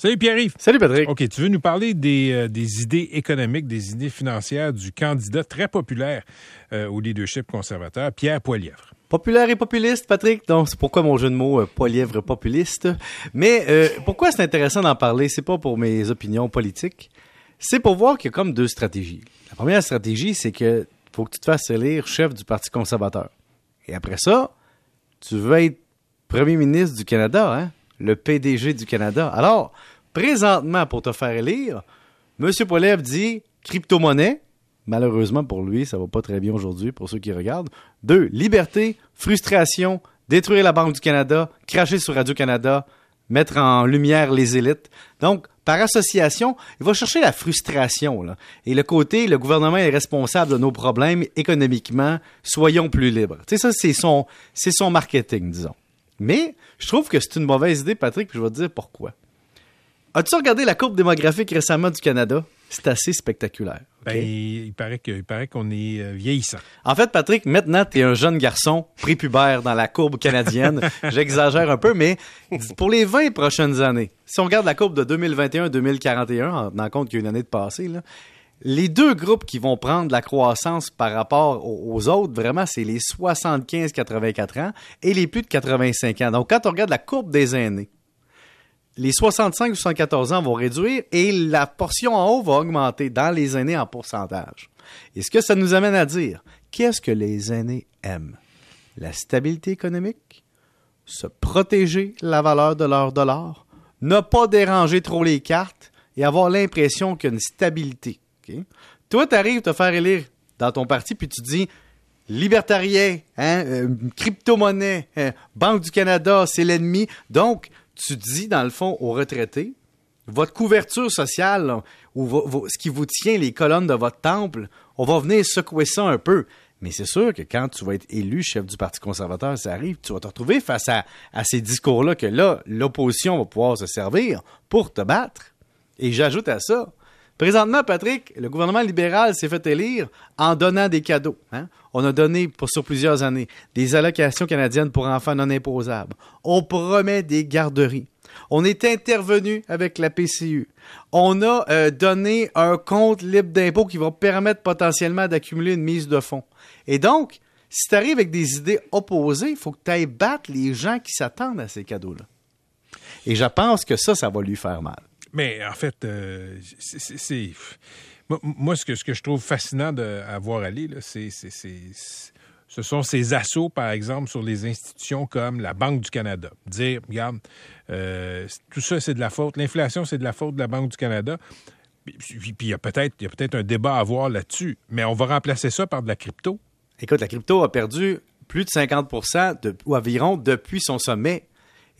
Salut Pierre-Yves. Salut Patrick. OK, tu veux nous parler des, euh, des, idées économiques, des idées financières du candidat très populaire euh, au leadership conservateur, Pierre Poilièvre. Populaire et populiste, Patrick? Donc, c'est pourquoi mon jeu de mots, euh, Poilièvre populiste? Mais euh, pourquoi c'est intéressant d'en parler? C'est pas pour mes opinions politiques. C'est pour voir qu'il y a comme deux stratégies. La première stratégie, c'est que faut que tu te fasses élire chef du Parti conservateur. Et après ça, tu veux être premier ministre du Canada, hein? Le PDG du Canada. Alors, présentement, pour te faire élire, M. Poilievre dit crypto-monnaie. Malheureusement pour lui, ça va pas très bien aujourd'hui pour ceux qui regardent. Deux, liberté, frustration, détruire la Banque du Canada, cracher sur Radio-Canada, mettre en lumière les élites. Donc, par association, il va chercher la frustration. Et le côté, le gouvernement est responsable de nos problèmes économiquement, soyons plus libres. Tu sais, ça, c'est son, c'est son marketing, disons. Mais je trouve que c'est une mauvaise idée, Patrick, puis je vais te dire pourquoi. As-tu regardé la courbe démographique récemment du Canada? C'est assez spectaculaire. Ben, il paraît que, il paraît qu'on est euh, vieillissant. En fait, Patrick, maintenant, tu es un jeune garçon prépubère dans la courbe canadienne. J'exagère un peu, mais pour les 20 prochaines années, si on regarde la courbe de 2021-2041, en tenant compte qu'il y a une année de passé, là, les deux groupes qui vont prendre la croissance par rapport aux autres, vraiment, c'est les 75-84 ans et les plus de 85 ans. Donc, quand on regarde la courbe des aînés, les 65 ou 74 ans vont réduire et la portion en haut va augmenter dans les aînés en pourcentage. Et ce que ça nous amène à dire, qu'est-ce que les aînés aiment? La stabilité économique, se protéger la valeur de leur dollar, ne pas déranger trop les cartes et avoir l'impression qu'il stabilité. Toi, tu arrives te faire élire dans ton parti, puis tu dis libertarien, hein, euh, crypto-monnaie, hein, Banque du Canada, c'est l'ennemi. Donc, tu dis, dans le fond, aux retraités, votre couverture sociale, ou ce qui vous tient les colonnes de votre temple, on va venir secouer ça un peu. Mais c'est sûr que quand tu vas être élu chef du Parti conservateur, ça arrive, tu vas te retrouver face à, à ces discours-là que là, l'opposition va pouvoir se servir pour te battre. Et j'ajoute à ça, Présentement, Patrick, le gouvernement libéral s'est fait élire en donnant des cadeaux. Hein? On a donné pour, sur plusieurs années des allocations canadiennes pour enfants non imposables. On promet des garderies. On est intervenu avec la PCU. On a euh, donné un compte libre d'impôt qui va permettre potentiellement d'accumuler une mise de fonds. Et donc, si tu arrives avec des idées opposées, il faut que tu ailles battre les gens qui s'attendent à ces cadeaux-là. Et je pense que ça, ça va lui faire mal. Mais en fait, euh, c'est. Moi, ce que, ce que je trouve fascinant de, à voir aller, c'est, ce sont ces assauts, par exemple, sur les institutions comme la Banque du Canada. Dire, regarde, euh, tout ça, c'est de la faute. L'inflation, c'est de la faute de la Banque du Canada. Puis, il y a peut-être peut un débat à avoir là-dessus, mais on va remplacer ça par de la crypto. Écoute, la crypto a perdu plus de 50 de, ou environ depuis son sommet.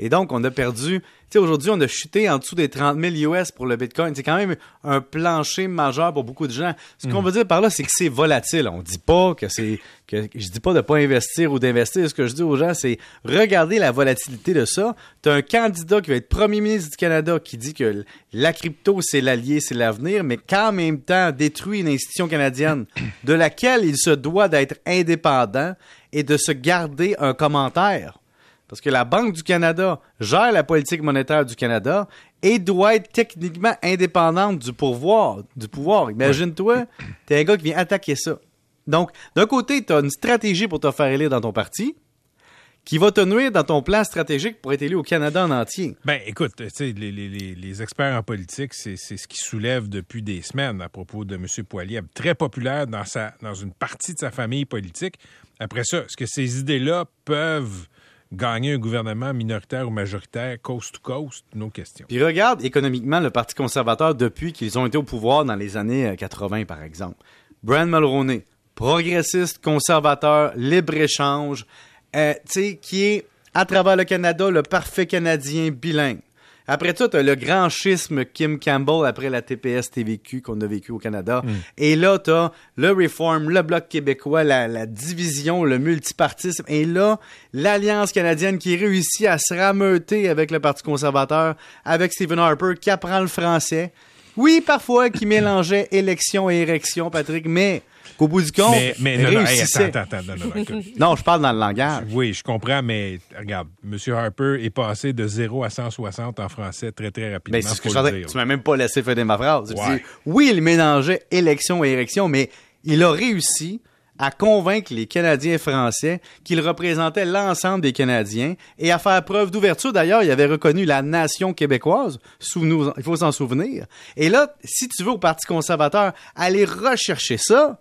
Et donc, on a perdu sais, aujourd'hui, on a chuté en dessous des 30 000 US pour le Bitcoin. C'est quand même un plancher majeur pour beaucoup de gens. Ce qu'on hmm. veut dire par là, c'est que c'est volatile. On dit pas que c'est, que je dis pas de pas investir ou d'investir. Ce que je dis aux gens, c'est regarder la volatilité de ça. Tu as un candidat qui va être premier ministre du Canada qui dit que la crypto, c'est l'allié, c'est l'avenir, mais qu'en même temps détruit une institution canadienne de laquelle il se doit d'être indépendant et de se garder un commentaire parce que la Banque du Canada gère la politique monétaire du Canada et doit être techniquement indépendante du pouvoir. Du pouvoir. Imagine-toi, t'es un gars qui vient attaquer ça. Donc, d'un côté, tu as une stratégie pour te faire élire dans ton parti qui va te nuire dans ton plan stratégique pour être élu au Canada en entier. Ben, écoute, les, les, les, experts en politique, c'est ce qui soulève depuis des semaines à propos de M. Poilier, très populaire dans, sa, dans une partie de sa famille politique. Après ça, est-ce que ces idées-là peuvent gagner un gouvernement minoritaire ou majoritaire, coast to coast, nos questions. Puis regarde économiquement le Parti conservateur depuis qu'ils ont été au pouvoir dans les années 80, euh, par exemple. Brian Mulroney, progressiste, conservateur, libre-échange, euh, qui est, à travers le Canada, le parfait Canadien bilingue. Après ça, tu as le grand schisme Kim Campbell après la TPS TVQ qu'on a vécu au Canada. Mm. Et là, tu as le Reform, le Bloc québécois, la, division, le multipartisme. Et là, l'Alliance canadienne qui réussit à se rameuter avec le Parti conservateur, avec Stephen Harper qui apprend le français. Oui, parfois, qui mélangeait élection et érection, Patrick, mais qu'au bout du compte, Mais, mais non, non, hey, attends, attends, attends, non, non, écoute. Non, je parle dans le langage. Oui, je comprends, mais regarde, M. Harper est passé de 0 à 160 en français très, très rapidement. Mais c'est ce que je. Tu m'as même pas laissé finir ma phrase. Ouais. dis, oui, il mélangeait élection et érection, mais il a réussi à convaincre les Canadiens français qu'il représentait l'ensemble des Canadiens et à faire preuve d'ouverture. D'ailleurs, il avait reconnu la nation québécoise. Souvenons- il faut s'en souvenir. Et là, si tu veux au Parti conservateur aller rechercher ça,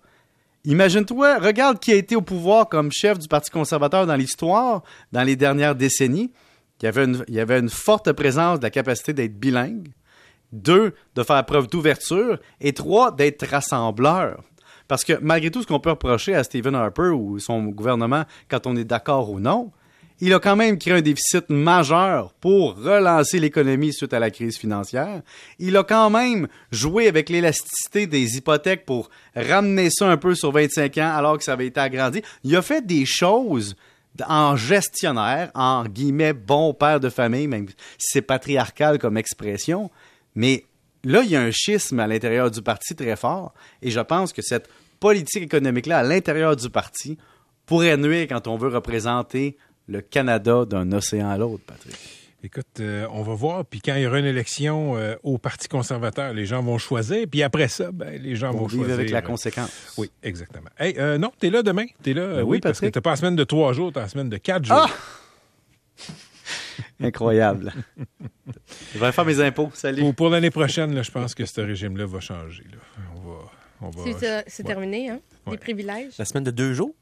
Imagine-toi, regarde qui a été au pouvoir comme chef du Parti conservateur dans l'histoire, dans les dernières décennies. Il il y avait une forte présence de la capacité d'être bilingue. Deux, de faire preuve d'ouverture. Et trois, d'être rassembleur. Parce que malgré tout ce qu'on peut reprocher à Stephen Harper ou son gouvernement, quand on est d'accord ou non, il a quand même créé un déficit majeur pour relancer l'économie suite à la crise financière. Il a quand même joué avec l'élasticité des hypothèques pour ramener ça un peu sur 25 ans alors que ça avait été agrandi. Il a fait des choses en gestionnaire, en guillemets, bon père de famille, même si c'est patriarcal comme expression. Mais là, il y a un schisme à l'intérieur du parti très fort. Et je pense que cette politique économique-là, à l'intérieur du parti, pourrait nuire quand on veut représenter le Canada d'un océan à l'autre, Patrick. Écoute, euh, on va voir. Puis quand il y aura une élection euh, au Parti conservateur, les gens vont choisir. Puis après ça, ben, les gens On vont choisir. avec la euh, conséquence. Oui, exactement. Hey, euh, non, t'es là demain. T'es là. Ben oui, oui, parce que t'as pas la semaine de trois jours, t'as la semaine de quatre jours. Ah! Incroyable. Je vais faire mes impôts. Salut. Pour, pour l'année prochaine, là, je pense que ce régime-là va changer. là. On va. On va C'est Ouais. terminé, hein? Ouais. Les privilèges? La semaine de deux jours?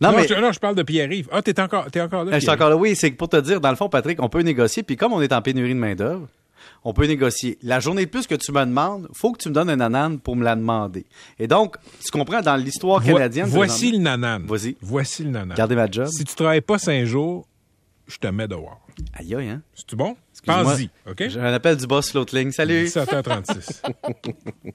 Non, Non, mais je, non, je parle de Pierre-Yves. Ah, t'es encore, t'es encore là. je suis encore là. Oui, c'est pour te dire, dans le fond, Patrick, on peut négocier. Puis comme on est en pénurie de main-d'œuvre, on peut négocier. La journée de plus que tu me demandes, faut que tu me donnes un anane pour me la demander. Et donc, tu comprends, dans l'histoire Vo- canadienne. voici le présentement- nanan. Vas-y. Voici le nanan. Gardez ma job. Si tu travailles pas cinq jours, je te mets dehors. Aïe, aïe, hein? C'est-tu bon? Pense-y, OK? J'ai un appel du boss Floatling. Salut. 17h36.